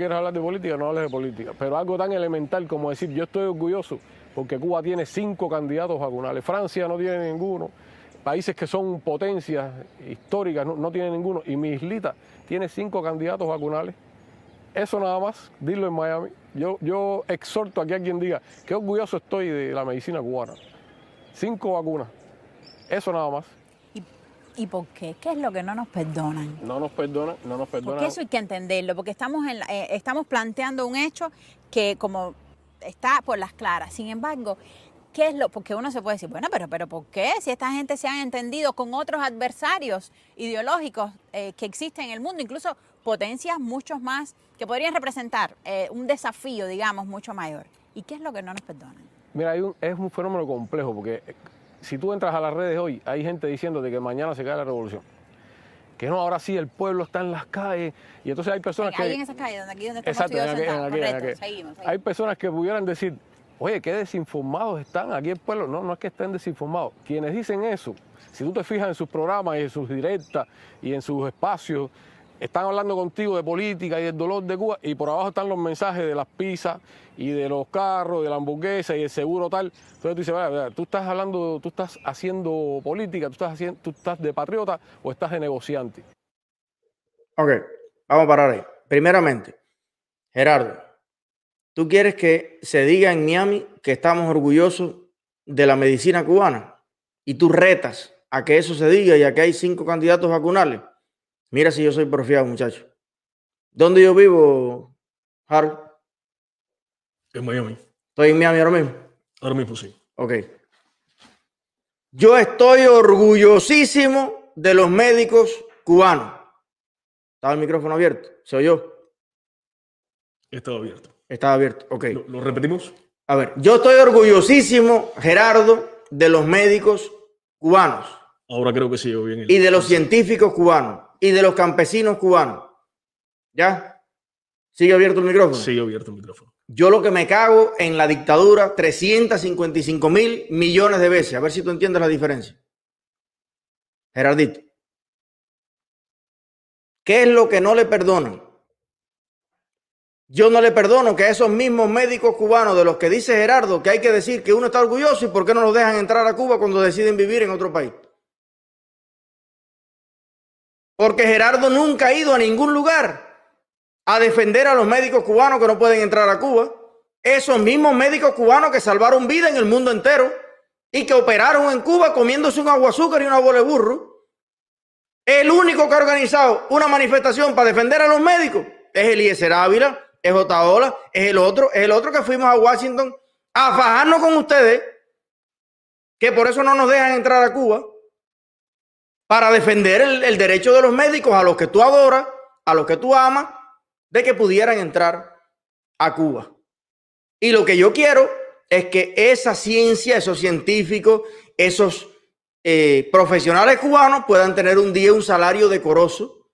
quieres hablar de política, no hables de política. Pero algo tan elemental como decir, yo estoy orgulloso porque Cuba tiene cinco candidatos vacunales, Francia no tiene ninguno, países que son potencias históricas no, no tienen ninguno, y mi islita tiene cinco candidatos vacunales. Eso nada más, dilo en Miami. Yo, yo exhorto aquí a quien diga, qué orgulloso estoy de la medicina cubana. Cinco vacunas. Eso nada más. ¿Y, por qué? ¿Qué es lo que no nos perdonan? No nos perdonan, no nos perdonan. Porque eso hay que entenderlo, porque estamos, en la- eh, estamos planteando un hecho que como está por las claras. Sin embargo, ¿qué es lo? Porque uno se puede decir, bueno, pero, pero ¿por qué? Si esta gente se han entendido con otros adversarios ideológicos eh, que existen en el mundo, incluso potencias muchos más, que podrían representar eh, un desafío, digamos, mucho mayor. ¿Y qué es lo que no nos perdonan? Mira, hay un- es un fenómeno complejo porque si tú entras a las redes hoy, hay gente diciéndote que mañana se cae la revolución. Que no, ahora sí, el pueblo está en las calles. Y entonces hay personas que... Ahí en esa calle, donde aquí donde estamos Exacto, en seguimos, seguimos. Hay personas que pudieran decir, oye, qué desinformados están aquí el pueblo. No, no es que estén desinformados. Quienes dicen eso, si tú te fijas en sus programas y en sus directas y en sus espacios, están hablando contigo de política y del dolor de Cuba y por abajo están los mensajes de las pizzas y de los carros, de la hamburguesa y el seguro tal. Entonces tú dices, "Vaya, vaya, tú estás hablando, tú estás haciendo política, tú estás, haciendo, tú estás de patriota o estás de negociante. Ok, vamos a parar ahí. Primeramente, Gerardo, ¿tú quieres que se diga en Miami que estamos orgullosos de la medicina cubana? Y tú retas a que eso se diga y a que hay cinco candidatos vacunales. Mira si yo soy porfiado, muchacho. ¿Dónde yo vivo, Harold? En Miami. Estoy en Miami ahora mismo. Ahora mismo sí. Ok. Yo estoy orgullosísimo de los médicos cubanos. ¿Estaba el micrófono abierto? ¿Se oyó? Estaba abierto. Estaba abierto. Ok. ¿Lo, lo repetimos? A ver, yo estoy orgullosísimo, Gerardo, de los médicos cubanos Ahora creo que sí, bien. el- y de los científicos cubanos y de los campesinos cubanos. ¿Ya? ¿Sigue abierto el micrófono? Sigue abierto el micrófono. Yo lo que me cago en la dictadura 355 mil millones de veces. A ver si tú entiendes la diferencia. Gerardito. ¿Qué es lo que no le perdonan? Yo no le perdono que a esos mismos médicos cubanos de los que dice Gerardo que hay que decir que uno está orgulloso y por qué no los dejan entrar a Cuba cuando deciden vivir en otro país. Porque Gerardo nunca ha ido a ningún lugar a defender a los médicos cubanos que no pueden entrar a Cuba. Esos mismos médicos cubanos que salvaron vida en el mundo entero y que operaron en Cuba comiéndose un agua azúcar y una bola de burro. El único que ha organizado una manifestación para defender a los médicos es Eliezer Ávila, es Otaola, es el otro, es el otro que fuimos a Washington a fajarnos con ustedes, que por eso no nos dejan entrar a Cuba, para defender el, derecho de los médicos a los que tú adoras, a los que tú amas, de que pudieran entrar a Cuba. Y lo que yo quiero es que esa ciencia, esos científicos, esos eh, profesionales cubanos puedan tener un día un salario decoroso,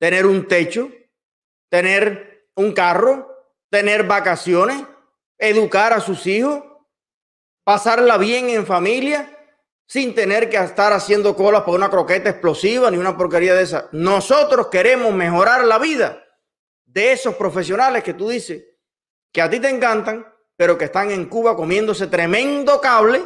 tener un techo, tener un carro, tener vacaciones, educar a sus hijos, pasarla bien en familia, sin tener que estar haciendo colas por una croqueta explosiva ni una porquería de esa. Nosotros queremos mejorar la vida de esos profesionales que tú dices que a ti te encantan, pero que están en Cuba comiéndose tremendo cable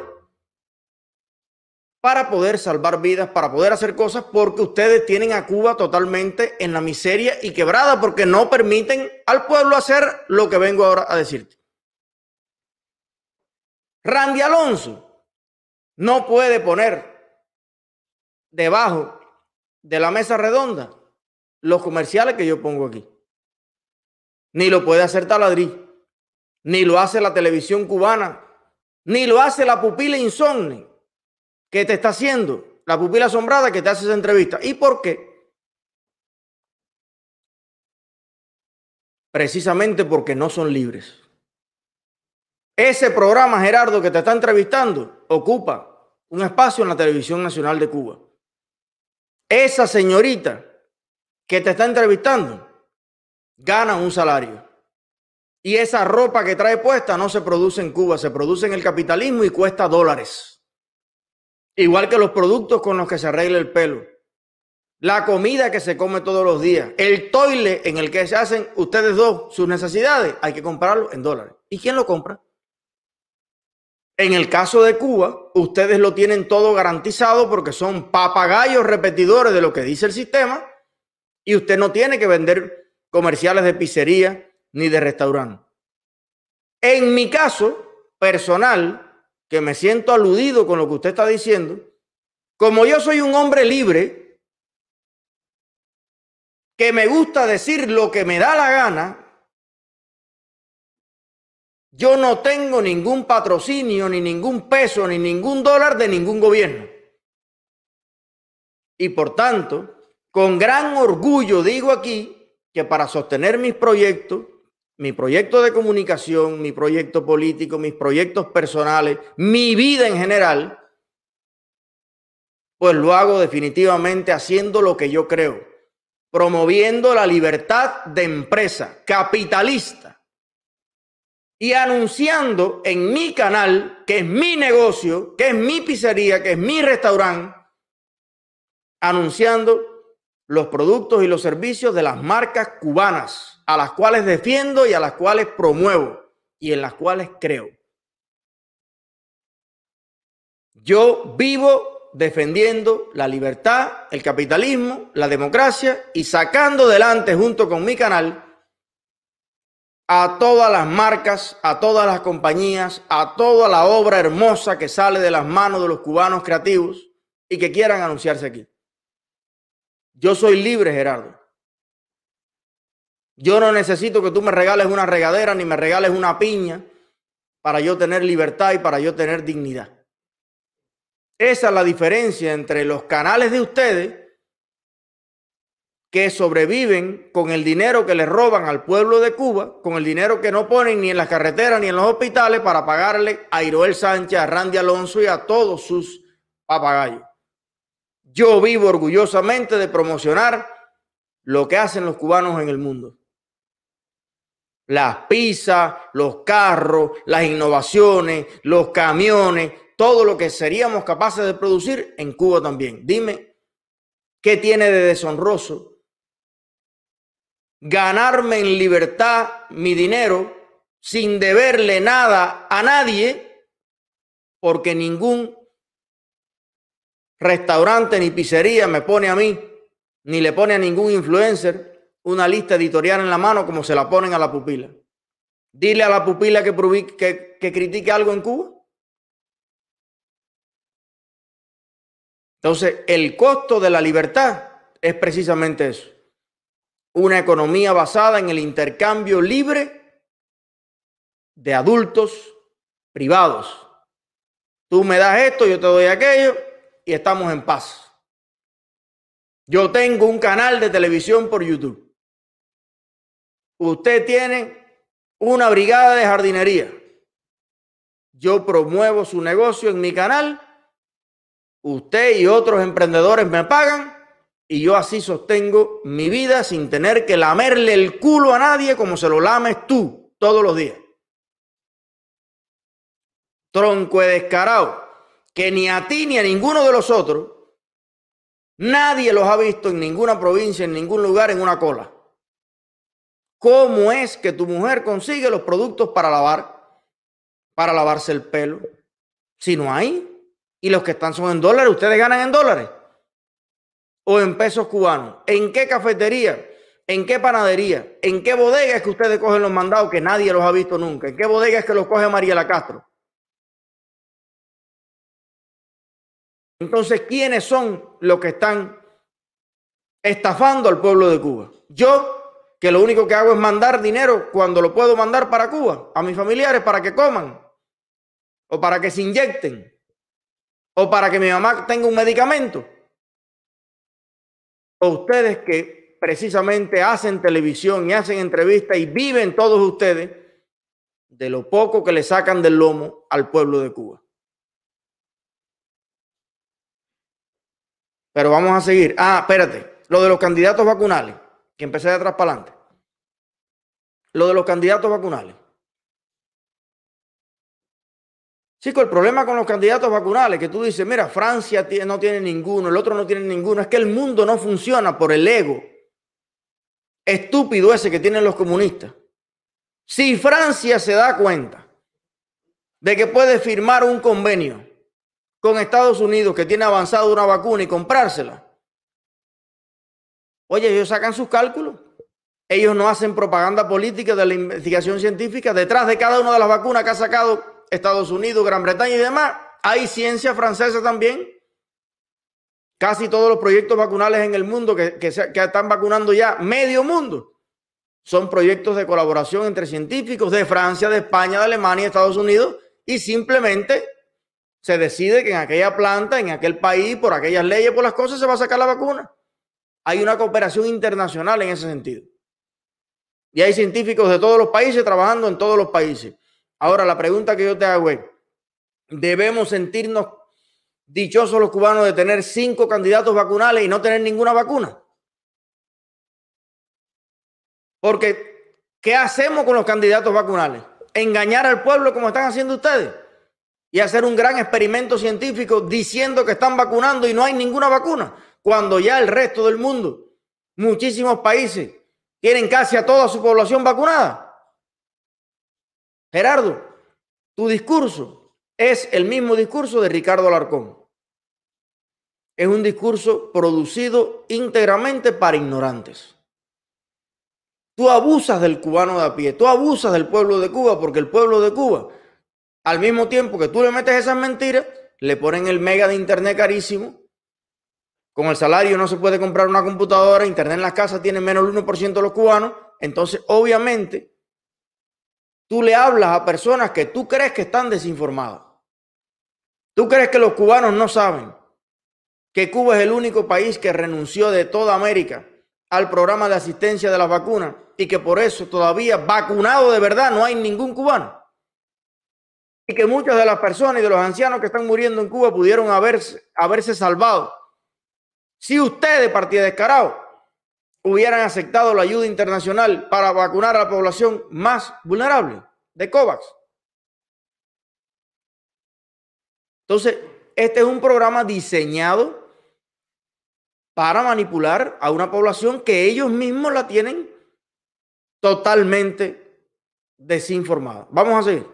para poder salvar vidas, para poder hacer cosas, porque ustedes tienen a Cuba totalmente en la miseria y quebrada, porque no permiten al pueblo hacer lo que vengo ahora a decirte. Randy Alonso no puede poner debajo de la mesa redonda los comerciales que yo pongo aquí. Ni lo puede hacer Taladrí, ni lo hace la televisión cubana, ni lo hace la pupila insomne que te está haciendo, la pupila asombrada que te hace esa entrevista. ¿Y por qué? Precisamente porque no son libres. Ese programa, Gerardo, que te está entrevistando, ocupa un espacio en la televisión nacional de Cuba. Esa señorita que te está entrevistando gana un salario. Y esa ropa que trae puesta no se produce en Cuba, se produce en el capitalismo y cuesta dólares. Igual que los productos con los que se arregla el pelo. la comida que se come todos los días, el toile en el que se hacen ustedes dos sus necesidades, hay que comprarlo en dólares. ¿Y quién lo compra? En el caso de Cuba, ustedes lo tienen todo garantizado porque son papagayos repetidores de lo que dice el sistema y usted no tiene que vender comerciales de pizzería ni de restaurante. En mi caso personal, que me siento aludido con lo que usted está diciendo, como yo soy un hombre libre, que me gusta decir lo que me da la gana, yo no tengo ningún patrocinio, ni ningún peso, ni ningún dólar de ningún gobierno. Y por tanto, con gran orgullo digo aquí que para sostener mis proyectos, mi proyecto de comunicación, mi proyecto político, mis proyectos personales, mi vida en general, pues lo hago definitivamente haciendo lo que yo creo, promoviendo la libertad de empresa capitalista y anunciando en mi canal, que es mi negocio, que es mi pizzería, que es mi restaurante, anunciando los productos y los servicios de las marcas cubanas, a las cuales defiendo y a las cuales promuevo y en las cuales creo. Yo vivo defendiendo la libertad, el capitalismo, la democracia y sacando adelante junto con mi canal a todas las marcas, a todas las compañías, a toda la obra hermosa que sale de las manos de los cubanos creativos y que quieran anunciarse aquí. Yo soy libre, Gerardo. Yo no necesito que tú me regales una regadera ni me regales una piña para yo tener libertad y para yo tener dignidad. Esa es la diferencia entre los canales de ustedes que sobreviven con el dinero que le roban al pueblo de Cuba, con el dinero que no ponen ni en las carreteras ni en los hospitales para pagarle a Iroel Sánchez, a Randy Alonso y a todos sus papagayos. Yo vivo orgullosamente de promocionar lo que hacen los cubanos en el mundo. Las pizzas, los carros, las innovaciones, los camiones, todo lo que seríamos capaces de producir en Cuba también. Dime, ¿qué tiene de deshonroso ganarme en libertad mi dinero sin deberle nada a nadie, porque ningún restaurante ni pizzería me pone a mí, ni le pone a ningún influencer una lista editorial en la mano como se la ponen a la pupila. Dile a la pupila que, que, que critique algo en Cuba. Entonces, el costo de la libertad es precisamente eso una economía basada en el intercambio libre de adultos privados. Tú me das esto, yo te doy aquello y estamos en paz. Yo tengo un canal de televisión por YouTube. Usted tiene una brigada de jardinería. Yo promuevo su negocio en mi canal. Usted y otros emprendedores me pagan y yo así sostengo mi vida sin tener que lamerle el culo a nadie como se lo lames tú todos los días. Tronco de descarado, que ni a ti ni a ninguno de los otros, nadie los ha visto en ninguna provincia, en ningún lugar, en una cola. ¿Cómo es que tu mujer consigue los productos para lavar, para lavarse el pelo? Si no hay, y los que están son en dólares, ustedes ganan en dólares o en pesos cubanos? ¿En qué cafetería? ¿En qué panadería? ¿En qué bodega es que ustedes cogen los mandados que nadie los ha visto nunca? ¿En qué bodega es que los coge Mariela Castro? Entonces, ¿quiénes son los que están estafando al pueblo de Cuba? Yo, que lo único que hago es mandar dinero cuando lo puedo mandar para Cuba, a mis familiares para que coman, o para que se inyecten, o para que mi mamá tenga un medicamento ustedes que precisamente hacen televisión y hacen entrevistas y viven todos ustedes de lo poco que le sacan del lomo al pueblo de Cuba. Pero vamos a seguir. Ah, espérate. Lo de los candidatos vacunales, que empecé de atrás para adelante. Lo de los candidatos vacunales. Chico, el problema con los candidatos vacunales, que tú dices, mira, Francia no tiene ninguno, el otro no tiene ninguno, es que el mundo no funciona por el ego estúpido ese que tienen los comunistas. Si Francia se da cuenta de que puede firmar un convenio con Estados Unidos que tiene avanzado una vacuna y comprársela, oye, ellos sacan sus cálculos. Ellos no hacen propaganda política de la investigación científica. Detrás de cada una de las vacunas que ha sacado Estados Unidos, Gran Bretaña y demás, hay ciencia francesa también. Casi todos los proyectos vacunales en el mundo que, están vacunando ya medio mundo son proyectos de colaboración entre científicos de Francia, de España, de Alemania, de Estados Unidos y simplemente se decide que en aquella planta, en aquel país, por aquellas leyes, por las cosas, se va a sacar la vacuna. Hay una cooperación internacional en ese sentido. Y hay científicos de todos los países trabajando en todos los países. Ahora, la pregunta que yo te hago es, ¿debemos sentirnos dichosos los cubanos de tener cinco candidatos vacunales y no tener ninguna vacuna? Porque, ¿qué hacemos con los candidatos vacunales? Engañar al pueblo como están haciendo ustedes y hacer un gran experimento científico diciendo que están vacunando y no hay ninguna vacuna, cuando ya el resto del mundo, muchísimos países, tienen casi a toda su población vacunada. Gerardo, tu discurso es el mismo discurso de Ricardo Alarcón. Es un discurso producido íntegramente para ignorantes. Tú abusas del cubano de a pie, tú abusas del pueblo de Cuba porque el pueblo de Cuba, al mismo tiempo que tú le metes esas mentiras, le ponen el mega de internet carísimo. Con el salario no se puede comprar una computadora, internet en las casas tiene menos del 1% de los cubanos. Entonces, obviamente, tú le hablas a personas que tú crees que están desinformadas. Tú crees que los cubanos no saben que Cuba es el único país que renunció de toda América al programa de asistencia de las vacunas y que por eso todavía vacunado de verdad no hay ningún cubano. Y que muchas de las personas y de los ancianos que están muriendo en Cuba pudieron haberse, haberse salvado. Si ustedes, Partida Descarado, hubieran aceptado la ayuda internacional para vacunar a la población más vulnerable de COVAX. Entonces, este es un programa diseñado para manipular a una población que ellos mismos la tienen totalmente desinformada. Vamos a seguir.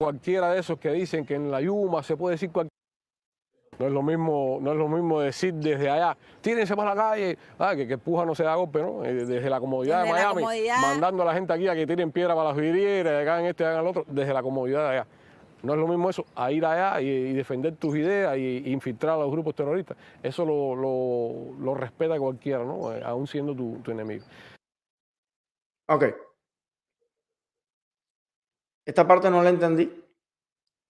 Cualquiera de esos que dicen que en la Yuma se puede decir cualquier no es lo mismo, no es lo mismo decir desde allá, tírense para la calle, ah, que, que puja no se da golpe, ¿no? Eh, desde la comodidad de Miami, mandando a la gente aquí a que tiren piedra para las vidrieras, hagan esto y hagan el otro, desde la comodidad de allá. No es lo mismo eso, a ir allá y, defender tus ideas y, infiltrar a los grupos terroristas. Eso lo, lo, respeta cualquiera, ¿no? Eh, aún siendo tu, tu enemigo. Ok. Esta parte no la entendí.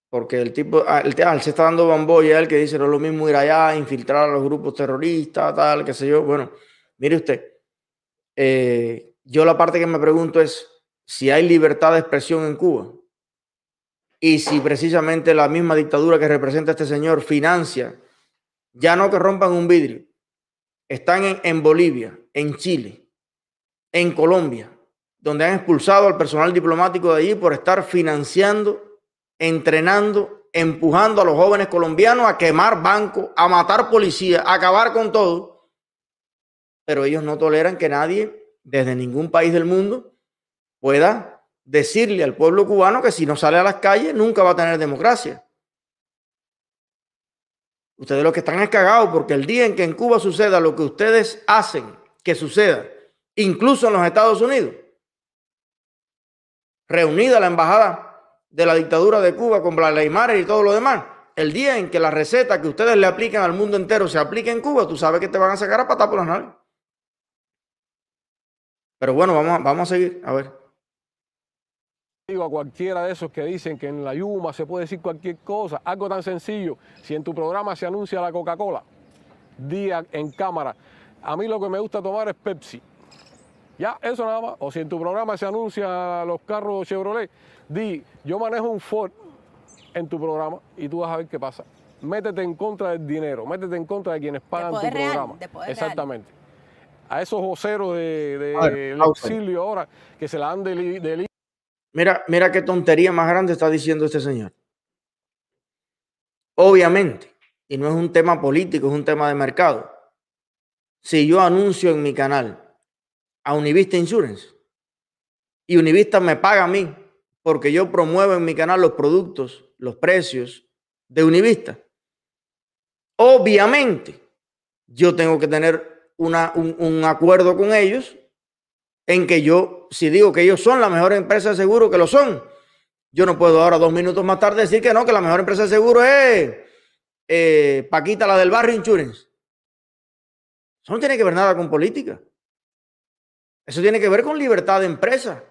Porque el tipo, ah, el, ah, se está dando bamboya él que dice, no es lo mismo ir allá, infiltrar a los grupos terroristas, tal, qué sé yo. Bueno, mire usted, eh, yo la parte que me pregunto es si hay libertad de expresión en Cuba y si precisamente la misma dictadura que representa este señor financia, ya no que rompan un vidrio, están en Bolivia, en Chile, en Colombia, donde han expulsado al personal diplomático de allí por estar financiando entrenando, empujando a los jóvenes colombianos a quemar bancos, a matar policías, a acabar con todo. Pero ellos no toleran que nadie desde ningún país del mundo pueda decirle al pueblo cubano que si no sale a las calles nunca va a tener democracia. Ustedes lo que están es cagados porque el día en que en Cuba suceda lo que ustedes hacen que suceda, incluso en los Estados Unidos, reunida la embajada de la dictadura de Cuba con Blanley y todo lo demás. El día en que la receta que ustedes le aplican al mundo entero se aplique en Cuba, tú sabes que te van a sacar a patar por las narices. Pero bueno, vamos, vamos a seguir, a ver. Digo a cualquiera de esos que dicen que en la Yuma se puede decir cualquier cosa, algo tan sencillo. Si en tu programa se anuncia la Coca-Cola, día en cámara, a mí lo que me gusta tomar es Pepsi. Ya, eso nada más. O si en tu programa se anuncia los carros Chevrolet, di, yo manejo un Ford en tu programa y tú vas a ver qué pasa. Métete en contra del dinero, métete en contra de quienes pagan tu programa. Exactamente. A esos voceros del de, exilio ahora que se la dan del, Mira, mira qué tontería más grande está diciendo este señor. Obviamente, y no es un tema político, es un tema de mercado. Si yo anuncio en mi canal a Univista Insurance y Univista me paga a mí porque yo promuevo en mi canal los productos, los precios de Univista, obviamente yo tengo que tener una, un, acuerdo con ellos en que yo, si digo que ellos son la mejor empresa de seguro, que lo son, yo no puedo ahora, dos minutos más tarde, decir que no, que la mejor empresa de seguro es eh, Paquita, la del barrio Insurance. Eso no tiene que ver nada con política. Eso tiene que ver con libertad de empresa.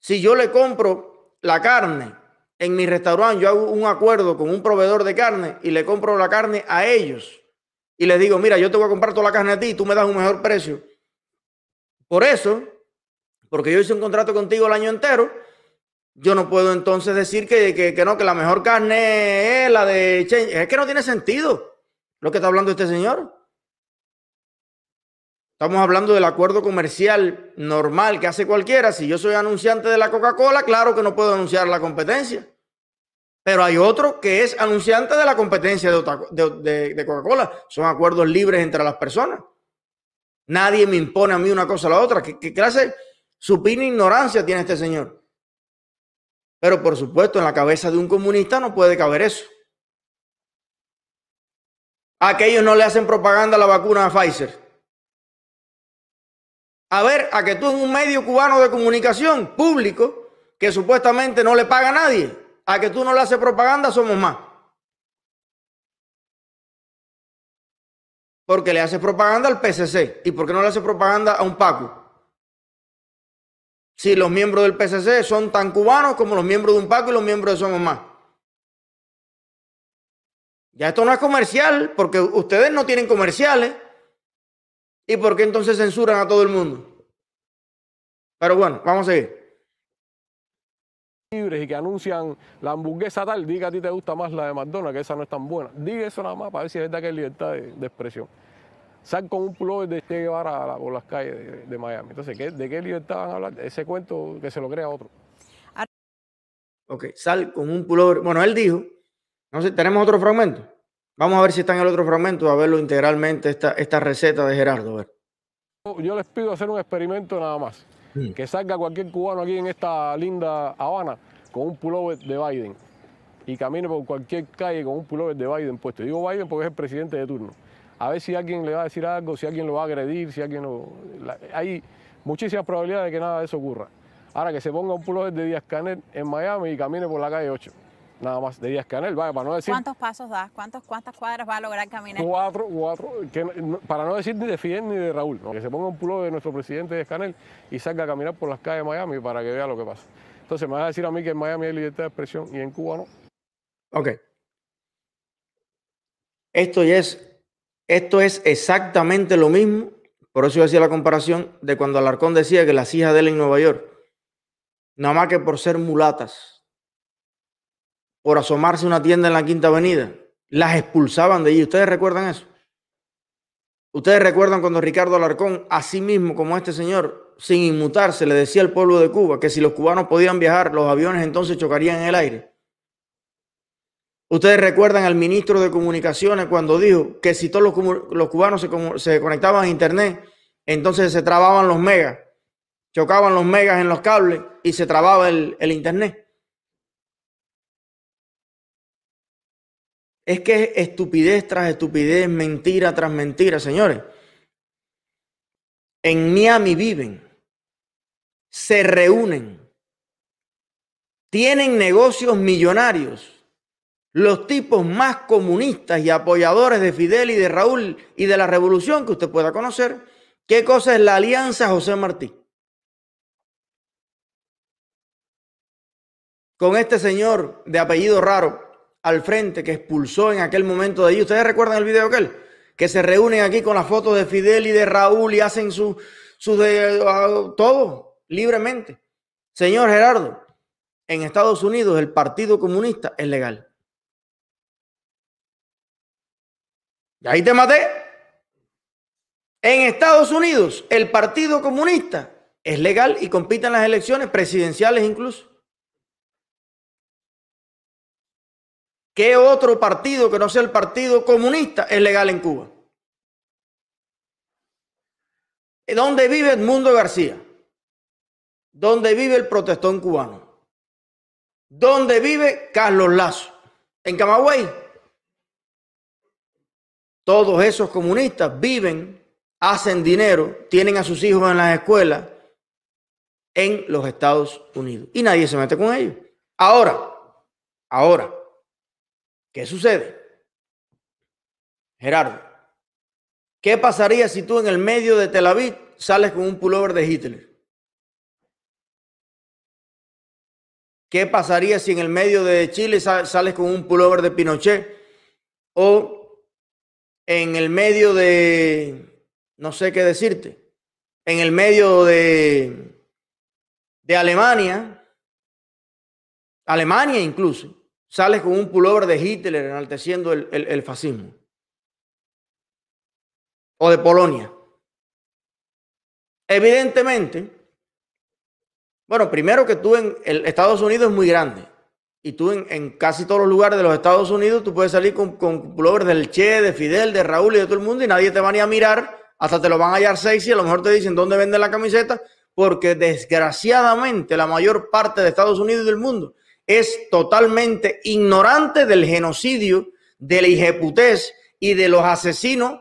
Si yo le compro la carne en mi restaurante, yo hago un acuerdo con un proveedor de carne y le compro la carne a ellos y les digo, mira, yo te voy a comprar toda la carne a ti y tú me das un mejor precio. Por eso, porque yo hice un contrato contigo el año entero, yo no puedo entonces decir que, que, no, que la mejor carne es la de Es que no tiene sentido lo que está hablando este señor. Estamos hablando del acuerdo comercial normal que hace cualquiera. Si yo soy anunciante de la Coca-Cola, claro que no puedo anunciar la competencia. Pero hay otro que es anunciante de la competencia de, Coca-Cola. Son acuerdos libres entre las personas. Nadie me impone a mí una cosa a la otra. ¿Qué, qué clase supina ignorancia tiene este señor? Pero por supuesto, en la cabeza de un comunista no puede caber eso. A que ellos no le hacen propaganda la vacuna a Pfizer. A ver, a que tú en un medio cubano de comunicación público, que supuestamente no le paga a nadie, a que tú no le haces propaganda, somos más. Porque le hace propaganda al PCC. ¿Y por qué no le hace propaganda a un Paco? Si los miembros del PCC son tan cubanos como los miembros de un Paco y los miembros de Somos Más. Ya esto no es comercial, porque ustedes no tienen comerciales. ¿Y por qué entonces censuran a todo el mundo? Pero bueno, vamos a seguir libres y que anuncian la hamburguesa tal, diga a ti te gusta más la de McDonald's, que esa no es tan buena. Diga eso nada más para ver si es verdad que hay libertad de, expresión. Sal con un pullover de Che Guevara por las calles de, Miami. Entonces, ¿de qué libertad van a hablar? Ese cuento que se lo crea otro. Ok, sal con un pullover. Bueno, él dijo, no sé, tenemos otro fragmento. Vamos a ver si está en el otro fragmento, a verlo integralmente, esta, esta receta de Gerardo. ver. Yo les pido hacer un experimento nada más. Mm. Que salga cualquier cubano aquí en esta linda Habana con un pullover de Biden y camine por cualquier calle con un pullover de Biden puesto. Digo Biden porque es el presidente de turno. A ver si alguien le va a decir algo, si alguien lo va a agredir, si alguien lo... hay muchísimas probabilidades de que nada de eso ocurra. Ahora que se ponga un pullover de Díaz Canel en Miami y camine por la calle 8 nada más de Díaz Canel, vaya, para no decir... ¿Cuántos pasos das? ¿Cuántos, ¿Cuántas cuadras va a lograr caminar? Cuatro, cuatro, para no decir ni de Fidel ni de Raúl, que se ponga un pulo de nuestro presidente Díaz Canel y salga a caminar por las calles de Miami para que vea lo que pasa. Entonces me vas a decir a mí que en Miami hay libertad de expresión y en Cuba no. Ok. Esto es, esto es exactamente lo mismo, por eso yo hacía la comparación de cuando Alarcón decía que las hijas de él en Nueva York, nada más que por ser mulatas, por asomarse una tienda en la Quinta Avenida. Las expulsaban de allí. ¿Ustedes recuerdan eso? ¿Ustedes recuerdan cuando Ricardo Alarcón, así mismo como este señor, sin inmutarse, le decía al pueblo de Cuba que si los cubanos podían viajar, los aviones entonces chocarían en el aire? Ustedes recuerdan al ministro de Comunicaciones cuando dijo que si todos los, cubanos se, conectaban a Internet, entonces se trababan los megas, chocaban los megas en los cables y se trababa el Internet. Es que es estupidez tras estupidez, mentira tras mentira, señores. En Miami viven, se reúnen, tienen negocios millonarios. Los tipos más comunistas y apoyadores de Fidel y de Raúl y de la revolución que usted pueda conocer. ¿Qué cosa es la Alianza José Martí? Con este señor de apellido raro, al frente que expulsó en aquel momento de allí. ¿Ustedes recuerdan el video aquel? Que se reúnen aquí con las fotos de Fidel y de Raúl y hacen su, su de, uh, todo libremente. Señor Gerardo, en Estados Unidos el Partido Comunista es legal. Y ahí te maté. En Estados Unidos el Partido Comunista es legal y compite en las elecciones presidenciales incluso. ¿Qué otro partido que no sea el Partido Comunista es legal en Cuba? ¿Dónde vive Edmundo García? ¿Dónde vive el protestón cubano? ¿Dónde vive Carlos Lazo? En Camagüey. Todos esos comunistas viven, hacen dinero, tienen a sus hijos en las escuelas en los Estados Unidos. Y nadie se mete con ellos. Ahora, ahora, ¿qué sucede? Gerardo, ¿qué pasaría si tú en el medio de Tel Aviv sales con un pullover de Hitler? ¿Qué pasaría si en el medio de Chile sales con un pullover de Pinochet? O en el medio de, no sé qué decirte, en el medio de, de Alemania, Alemania incluso, sales con un pullover de Hitler enalteciendo el, el fascismo. O de Polonia. Evidentemente, bueno, primero que tú en Estados Unidos es muy grande. Y tú en, casi todos los lugares de los Estados Unidos, tú puedes salir con, con pullovers del Che, de Fidel, de Raúl y de todo el mundo y nadie te va ni a mirar. Hasta te lo van a hallar sexy. A lo mejor te dicen dónde venden la camiseta. Porque desgraciadamente la mayor parte de Estados Unidos y del mundo es totalmente ignorante del genocidio, de la hijeputés y de los asesinos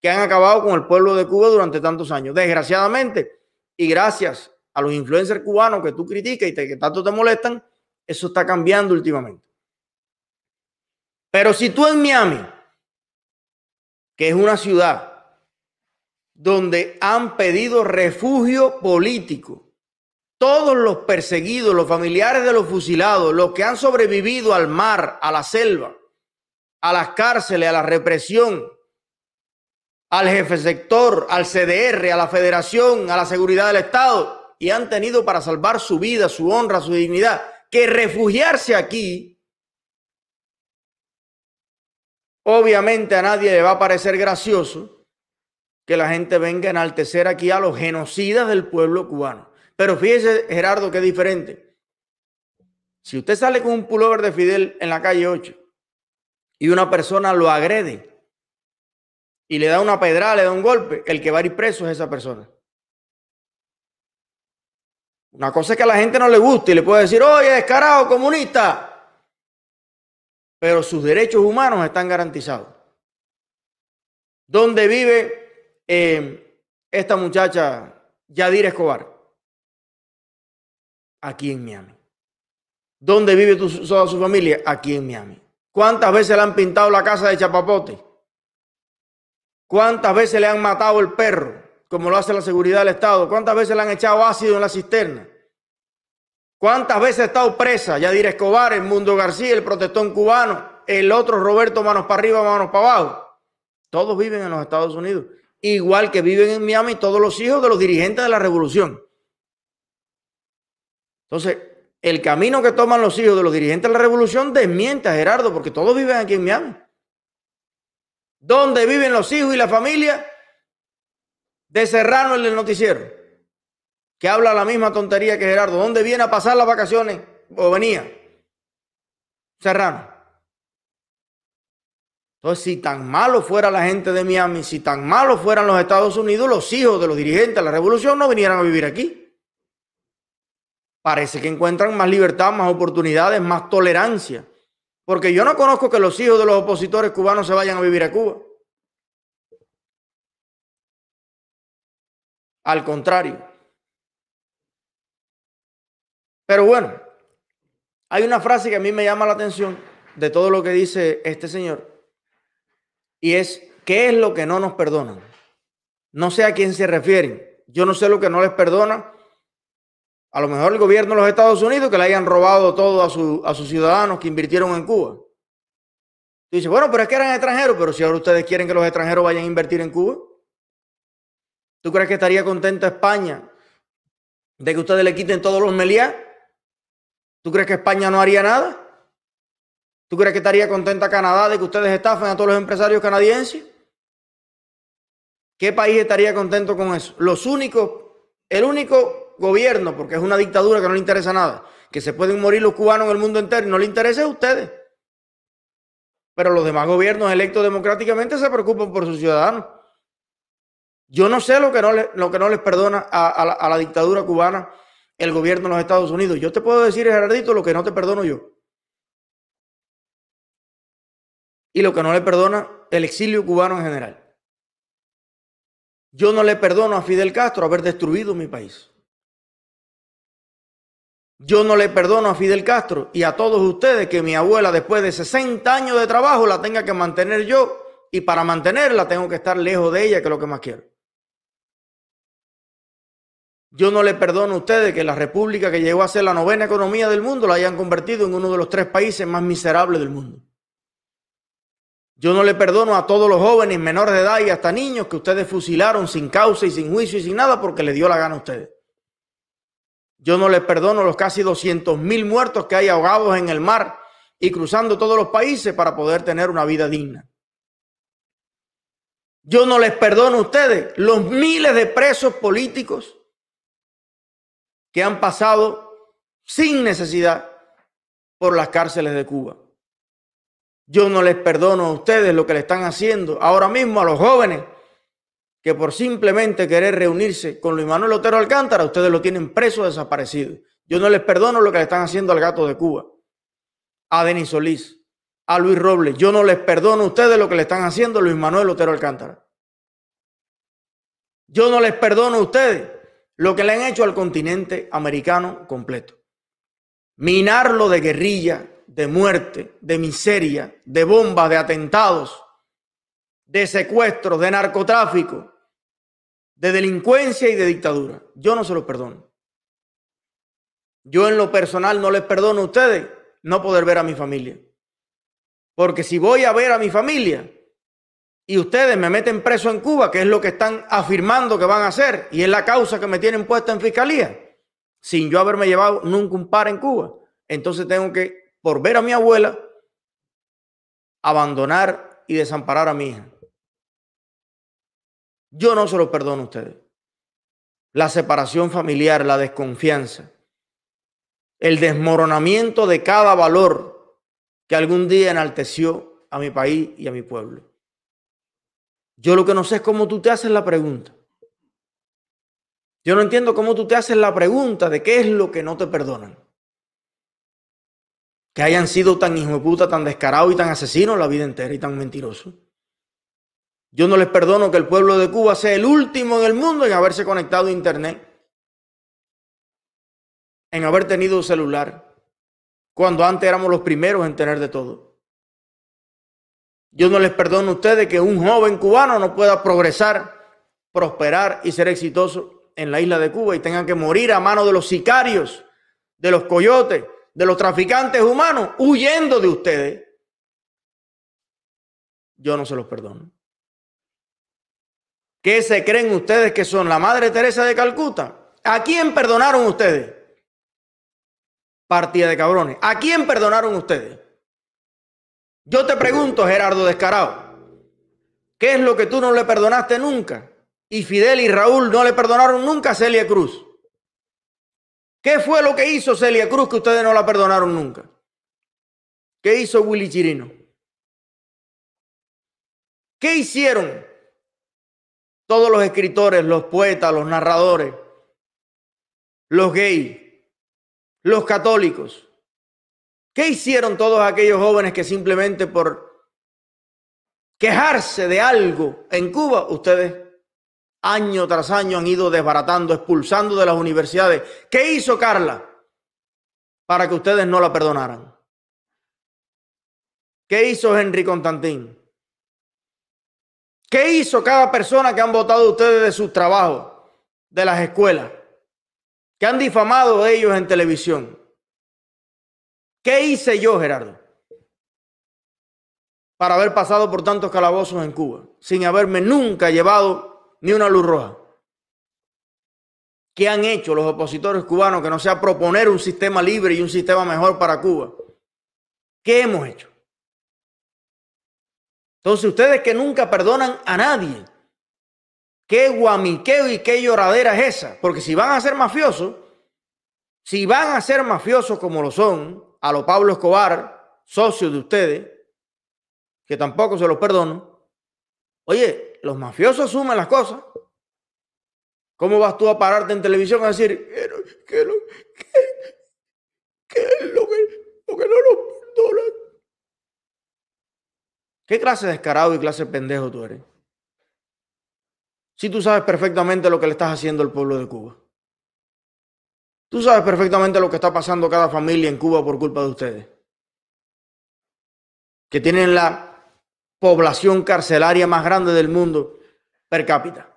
que han acabado con el pueblo de Cuba durante tantos años. Desgraciadamente, y gracias a los influencers cubanos que tú criticas y que tanto te molestan, eso está cambiando últimamente. Pero si tú en Miami, que es una ciudad donde han pedido refugio político, todos los perseguidos, los familiares de los fusilados, los que han sobrevivido al mar, a la selva, a las cárceles, a la represión, al jefe sector, al CDR, a la federación, a la seguridad del Estado, y han tenido para salvar su vida, su honra, su dignidad, que refugiarse aquí, obviamente a nadie le va a parecer gracioso que la gente venga a enaltecer aquí a los genocidas del pueblo cubano. Pero fíjese, Gerardo, qué diferente. Si usted sale con un pullover de Fidel en la calle 8 y una persona lo agrede y le da una pedrada, le da un golpe, el que va a ir preso es esa persona. Una cosa es que a la gente no le guste y le puede decir, oye, descarado, comunista. Pero sus derechos humanos están garantizados. ¿Dónde vive eh, esta muchacha Yadir Escobar? Aquí en Miami. ¿Dónde vive toda su familia? Aquí en Miami. ¿Cuántas veces le han pintado la casa de chapapote? ¿Cuántas veces le han matado el perro? como lo hace la seguridad del Estado? ¿Cuántas veces le han echado ácido en la cisterna? ¿Cuántas veces ha estado presa Yadir Escobar, el Mundo García, el protestón cubano, el otro Roberto Manos para arriba, manos para abajo? Todos viven en los Estados Unidos, igual que viven en Miami todos los hijos de los dirigentes de la revolución. Entonces, el camino que toman los hijos de los dirigentes de la revolución desmiente a Gerardo, porque todos viven aquí en Miami. ¿Dónde viven los hijos y la familia? de Serrano, el noticiero, que habla la misma tontería que Gerardo. ¿Dónde viene a pasar las vacaciones? ¿O venía? Serrano. Entonces, si tan malo fuera la gente de Miami, si tan malo fueran los Estados Unidos, los hijos de los dirigentes de la revolución no vinieran a vivir aquí. Parece que encuentran más libertad, más oportunidades, más tolerancia. Porque yo no conozco que los hijos de los opositores cubanos se vayan a vivir a Cuba. Al contrario. Pero bueno, hay una frase que a mí me llama la atención de todo lo que dice este señor. Y es, ¿qué es lo que no nos perdonan? No sé a quién se refieren. Yo no sé lo que no les perdona. A lo mejor el gobierno de los Estados Unidos que le hayan robado todo a, su, a sus ciudadanos que invirtieron en Cuba. dice, bueno, pero es que eran extranjeros, pero si ahora ustedes quieren que los extranjeros vayan a invertir en Cuba. ¿Tú crees que estaría contenta España de que ustedes le quiten todos los meliá? ¿Tú crees que España no haría nada? ¿Tú crees que estaría contenta Canadá de que ustedes estafen a todos los empresarios canadienses? ¿Qué país estaría contento con eso? Los únicos, el único gobierno, porque es una dictadura que no le interesa nada, que se pueden morir los cubanos en el mundo entero y no le interesa a ustedes. Pero los demás gobiernos electos democráticamente se preocupan por sus ciudadanos. Yo no sé lo que no, le, lo que no les perdona a, a, la, a, la, dictadura cubana el gobierno de los Estados Unidos. Yo te puedo decir, Gerardito, lo que no te perdono yo. Y lo que no le perdona el exilio cubano en general. Yo no le perdono a Fidel Castro haber destruido mi país. Yo no le perdono a Fidel Castro y a todos ustedes que mi abuela después de 60 años de trabajo la tenga que mantener yo y para mantenerla tengo que estar lejos de ella, que es lo que más quiero. Yo no le perdono a ustedes que la república que llegó a ser la novena economía del mundo la hayan convertido en uno de los tres países más miserables del mundo. Yo no le perdono a todos los jóvenes menores de edad y hasta niños que ustedes fusilaron sin causa y sin juicio y sin nada porque le dio la gana a ustedes. Yo no les perdono los casi 200 mil muertos que hay ahogados en el mar y cruzando todos los países para poder tener una vida digna. Yo no les perdono a ustedes los miles de presos políticos que han pasado sin necesidad por las cárceles de Cuba. Yo no les perdono a ustedes lo que le están haciendo ahora mismo a los jóvenes que por simplemente querer reunirse con Luis Manuel Otero Alcántara, ustedes lo tienen preso desaparecido. Yo no les perdono lo que le están haciendo al gato de Cuba, a Denis Solís, a Luis Robles. Yo no les perdono a ustedes lo que le están haciendo a Luis Manuel Otero Alcántara. Yo no les perdono a ustedes lo que le han hecho al continente americano completo. Minarlo de guerrilla, de muerte, de miseria, de bombas, de atentados, de secuestros, de narcotráfico, de delincuencia y de dictadura. Yo no se los perdono. Yo en lo personal no les perdono a ustedes no poder ver a mi familia. Porque si voy a ver a mi familia y ustedes me meten preso en Cuba, que es lo que están afirmando que van a hacer, y es la causa que me tienen puesta en fiscalía, sin yo haberme llevado nunca un par en Cuba, entonces tengo que, por ver a mi abuela, abandonar y desamparar a mi hija. Yo no se lo perdono a ustedes. La separación familiar, la desconfianza, el desmoronamiento de cada valor que algún día enalteció a mi país y a mi pueblo. Yo lo que no sé es cómo tú te haces la pregunta. Yo no entiendo cómo tú te haces la pregunta de qué es lo que no te perdonan. Que hayan sido tan hijo de puta, tan descarados y tan asesinos la vida entera y tan mentirosos. Yo no les perdono que el pueblo de Cuba sea el último en el mundo en haberse conectado a Internet, en haber tenido un celular, cuando antes éramos los primeros en tener de todo. Yo no les perdono a ustedes que un joven cubano no pueda progresar, prosperar y ser exitoso en la isla de Cuba y tengan que morir a manos de los sicarios, de los coyotes, de los traficantes humanos, huyendo de ustedes. Yo no se los perdono. ¿Qué se creen ustedes que son la Madre Teresa de Calcuta? ¿A quién perdonaron ustedes? Partida de cabrones. ¿A quién perdonaron ustedes? Yo te pregunto, Gerardo Descarado, ¿qué es lo que tú no le perdonaste nunca? Y Fidel y Raúl no le perdonaron nunca a Celia Cruz. ¿Qué fue lo que hizo Celia Cruz que ustedes no la perdonaron nunca? ¿Qué hizo Willy Chirino? ¿Qué hicieron todos los escritores, los poetas, los narradores, los gays, los católicos. ¿Qué hicieron todos aquellos jóvenes que simplemente por quejarse de algo en Cuba, ustedes año tras año han ido desbaratando, expulsando de las universidades? ¿Qué hizo Carla para que ustedes no la perdonaran? ¿Qué hizo Henry Constantín? ¿Qué hizo cada persona que han votado ustedes de sus trabajos, de las escuelas, que han difamado ellos en televisión? ¿Qué hice yo, Gerardo? Para haber pasado por tantos calabozos en Cuba, sin haberme nunca llevado ni una luz roja. ¿Qué han hecho los opositores cubanos que no sea proponer un sistema libre y un sistema mejor para Cuba? ¿Qué hemos hecho? Entonces ustedes que nunca perdonan a nadie, qué guamiqueo y qué lloradera es esa. Porque si van a ser mafiosos, si van a ser mafiosos como lo son, a lo Pablo Escobar, socios de ustedes, que tampoco se los perdono, oye, los mafiosos asumen las cosas. ¿Cómo vas tú a pararte en televisión a decir, ¿qué, qué, qué, qué es lo que, lo que no nos perdonan? ¿Qué clase de descarado y clase de pendejo tú eres? Si tú sabes perfectamente lo que le estás haciendo al pueblo de Cuba. Tú sabes perfectamente lo que está pasando cada familia en Cuba por culpa de ustedes. Que tienen la población carcelaria más grande del mundo per cápita.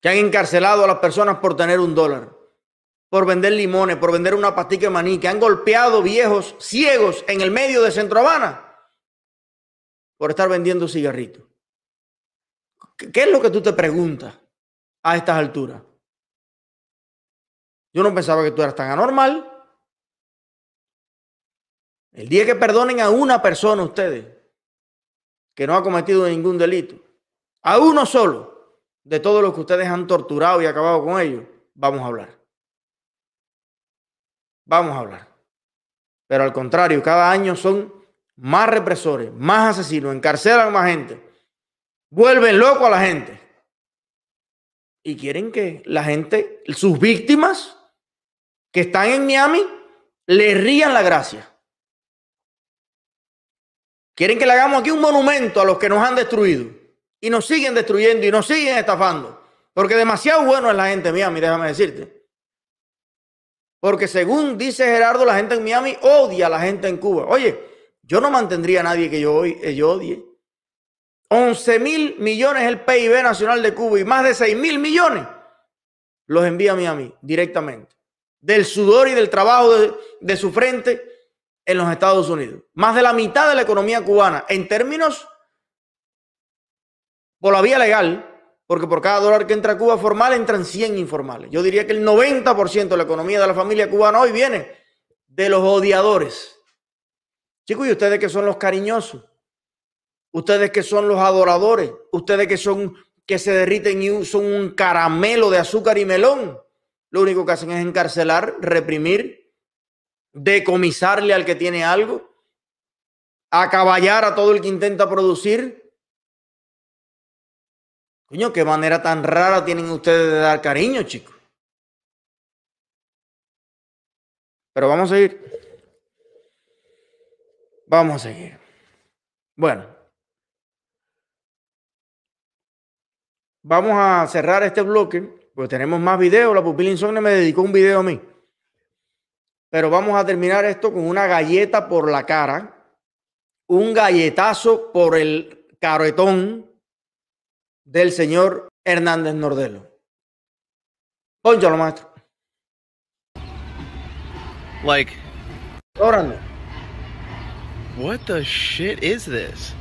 Que han encarcelado a las personas por tener un dólar, por vender limones, por vender una pastica de maní, que han golpeado viejos ciegos en el medio de Centro Habana por estar vendiendo cigarritos. ¿Qué es lo que tú te preguntas a estas alturas? Yo no pensaba que tú eras tan anormal. El día que perdonen a una persona ustedes que no ha cometido ningún delito, a uno solo de todo lo que ustedes han torturado y acabado con ellos, vamos a hablar. Vamos a hablar. Pero al contrario, cada año son más represores, más asesinos, encarcelan más gente, vuelven loco a la gente. Y quieren que la gente, sus víctimas que están en Miami, le rían la gracia. Quieren que le hagamos aquí un monumento a los que nos han destruido. Y nos siguen destruyendo y nos siguen estafando. Porque demasiado bueno es la gente en Miami, déjame decirte. Porque según dice Gerardo, la gente en Miami odia a la gente en Cuba. Oye, yo no mantendría a nadie que yo, eh, yo odie. 11 mil millones el PIB nacional de Cuba y más de 6 mil millones los envía a Miami directamente. Del sudor y del trabajo de, de su frente en los Estados Unidos. Más de la mitad de la economía cubana en términos por la vía legal, porque por cada dólar que entra a Cuba formal entran 100 informales. Yo diría que el 90% de la economía de la familia cubana hoy viene de los odiadores Chicos, ¿y ustedes que son los cariñosos? Ustedes que son los adoradores, ustedes que son que se derriten y son un caramelo de azúcar y melón. Lo único que hacen es encarcelar, reprimir, decomisarle al que tiene algo, acaballar a todo el que intenta producir. Coño, qué manera tan rara tienen ustedes de dar cariño, chicos. Pero vamos a ir. Vamos a seguir. Bueno. Vamos a cerrar este bloque, porque tenemos más videos. La pupila insomne me dedicó un video a mí. Pero vamos a terminar esto con una galleta por la cara, un galletazo por el caretón del señor Hernández Nordelo. Pónchalo, maestro. Like, Órale. What the shit is this?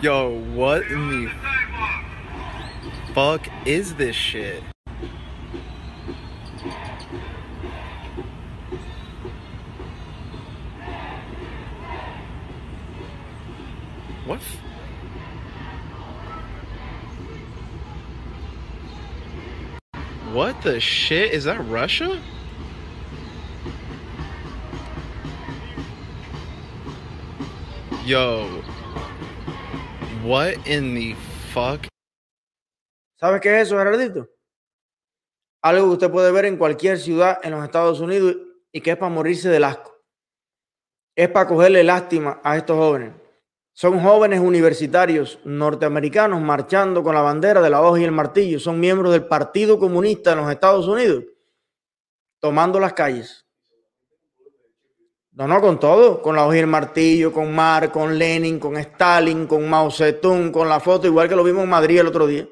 Yo, what in the fuck is this shit? What? What the shit? Is that Russia? Yo. What in the fuck? ¿Sabes qué es eso, Gerardito? Algo que usted puede ver en cualquier ciudad en los Estados Unidos y que es para morirse del asco. Es para cogerle lástima a estos jóvenes. Son jóvenes universitarios norteamericanos marchando con la bandera de la hoja y el martillo. Son miembros del Partido Comunista en los Estados Unidos, tomando las calles. No, no, con todo, con la hoja y el martillo, con Marx, con Lenin, con Stalin, con Mao Zedong, con la foto, igual que lo vimos en Madrid el otro día.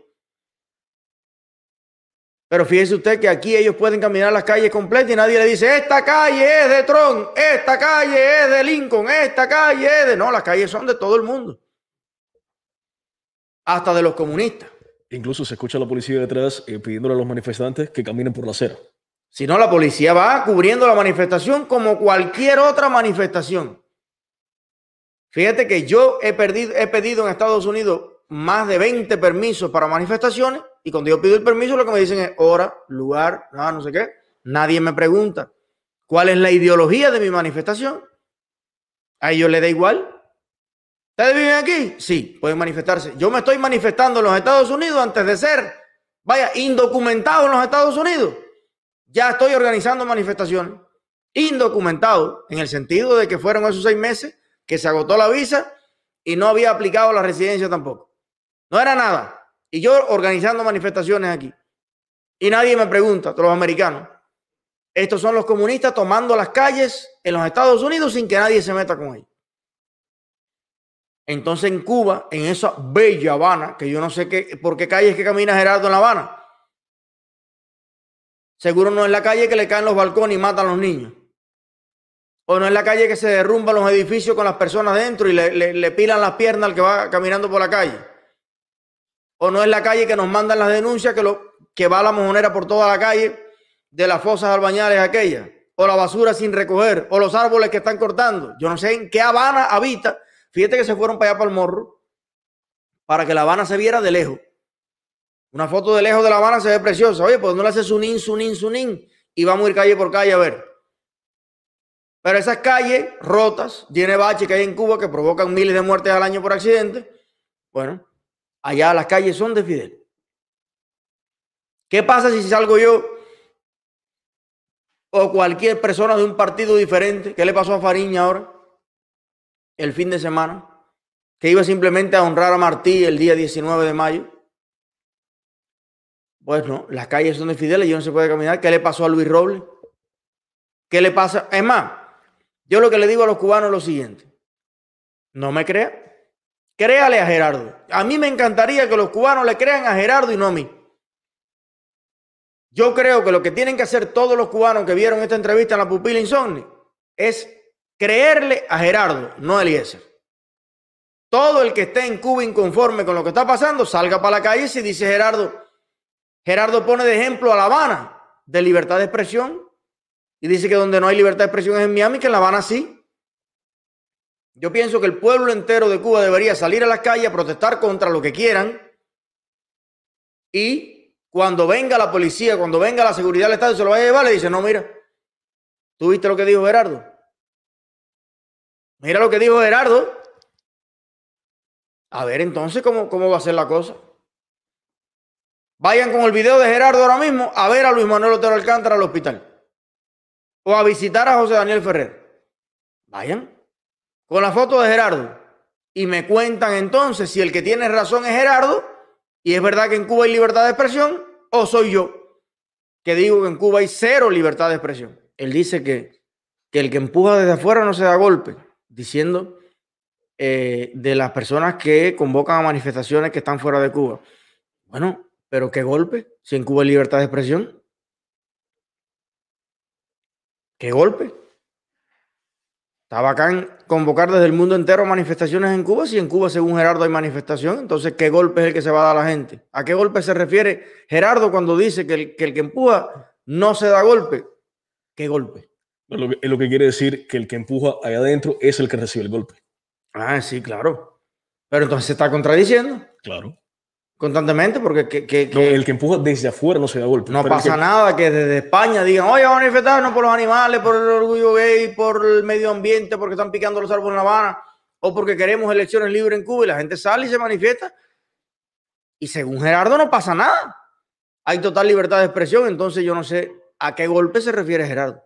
Pero fíjese usted que aquí ellos pueden caminar las calles completas y nadie le dice, esta calle es de Trump, esta calle es de Lincoln, esta calle es de... No, las calles son de todo el mundo. Hasta de los comunistas. Incluso se escucha a la policía detrás eh, pidiéndole a los manifestantes que caminen por la acera. Si no, la policía va cubriendo la manifestación como cualquier otra manifestación. Fíjate que yo he, perdido, he pedido en Estados Unidos más de 20 permisos para manifestaciones y cuando yo pido el permiso lo que me dicen es hora, lugar, nada, no sé qué. Nadie me pregunta cuál es la ideología de mi manifestación. A ellos les da igual. ¿Ustedes viven aquí? Sí, pueden manifestarse. Yo me estoy manifestando en los Estados Unidos antes de ser, vaya, indocumentado en los Estados Unidos. Ya estoy organizando manifestaciones. Indocumentado, en el sentido de que fueron esos seis meses que se agotó la visa y no había aplicado la residencia tampoco. No era nada. Y yo organizando manifestaciones aquí. Y nadie me pregunta, los americanos. Estos son los comunistas tomando las calles en los Estados Unidos sin que nadie se meta con ellos. Entonces en Cuba, en esa bella Habana, que yo no sé qué, por qué calle es que camina Gerardo en La Habana. Seguro no es la calle que le caen los balcones y matan a los niños. O no es la calle que se derrumban los edificios con las personas dentro y le, le pilan las piernas al que va caminando por la calle. O no es la calle que nos mandan las denuncias que, lo, que va la mojonera por toda la calle de las fosas albañales aquellas. O la basura sin recoger. O los árboles que están cortando. Yo no sé en qué Habana habita Fíjate que se fueron para allá para el morro para que La Habana se viera de lejos. Una foto de lejos de La Habana se ve preciosa. Oye, pues no le hace sunín, sunín, sunín y vamos a ir calle por calle a ver. Pero esas calles rotas, tiene baches que hay en Cuba que provocan miles de muertes al año por accidente. Bueno, allá las calles son de Fidel. ¿Qué pasa si salgo yo o cualquier persona de un partido diferente? ¿Qué le pasó a Fariña ahora? el fin de semana, que iba simplemente a honrar a Martí el día 19 de mayo. Pues no, las calles son de Fidel y no se puede caminar. ¿Qué le pasó a Luis Robles? ¿Qué le pasa? Es más, yo lo que le digo a los cubanos es lo siguiente. No me crea. Créale a Gerardo. A mí me encantaría que los cubanos le crean a Gerardo y no a mí. Yo creo que lo que tienen que hacer todos los cubanos que vieron esta entrevista en la pupila insomne es creerle a Gerardo, no a Eliezer. Todo el que esté en Cuba inconforme con lo que está pasando, salga para la calle y dice Gerardo, Gerardo pone de ejemplo a La Habana de libertad de expresión y dice que donde no hay libertad de expresión es en Miami, que en La Habana sí. Yo pienso que el pueblo entero de Cuba debería salir a las calles a protestar contra lo que quieran y cuando venga la policía, cuando venga la seguridad del Estado se lo vaya a llevar, le dice, no, mira, ¿tú viste lo que dijo Gerardo? Mira lo que dijo Gerardo. A ver entonces cómo, cómo va a ser la cosa. Vayan con el video de Gerardo ahora mismo a ver a Luis Manuel Otero Alcántara al hospital. O a visitar a José Daniel Ferrer. Vayan con la foto de Gerardo. Y me cuentan entonces si el que tiene razón es Gerardo y es verdad que en Cuba hay libertad de expresión o soy yo que digo que en Cuba hay cero libertad de expresión. Él dice que, que el que empuja desde afuera no se da golpe diciendo eh, de las personas que convocan a manifestaciones que están fuera de Cuba. Bueno, pero qué golpe, si en Cuba hay libertad de expresión. ¿Qué golpe? Está bacán convocar desde el mundo entero manifestaciones en Cuba. Si en Cuba, según Gerardo, hay manifestación, entonces, ¿qué golpe es el que se va a dar a la gente? ¿A qué golpe se refiere Gerardo cuando dice que el que, el que empuja no se da golpe? ¿Qué golpe? Lo que, lo que quiere decir que el que empuja allá adentro es el que recibe el golpe. Ah, sí, claro. Pero entonces se está contradiciendo. Claro. Constantemente, porque que, que, el que empuja desde afuera no se da golpe. No pasa nada que desde España digan, oye, vamos a manifestarnos por los animales, por el orgullo gay, por el medio ambiente, porque están picando los árboles en La Habana, o porque queremos elecciones libres en Cuba y la gente sale y se manifiesta. Y según Gerardo no pasa nada. Hay total libertad de expresión, entonces yo no sé a qué golpe se refiere Gerardo.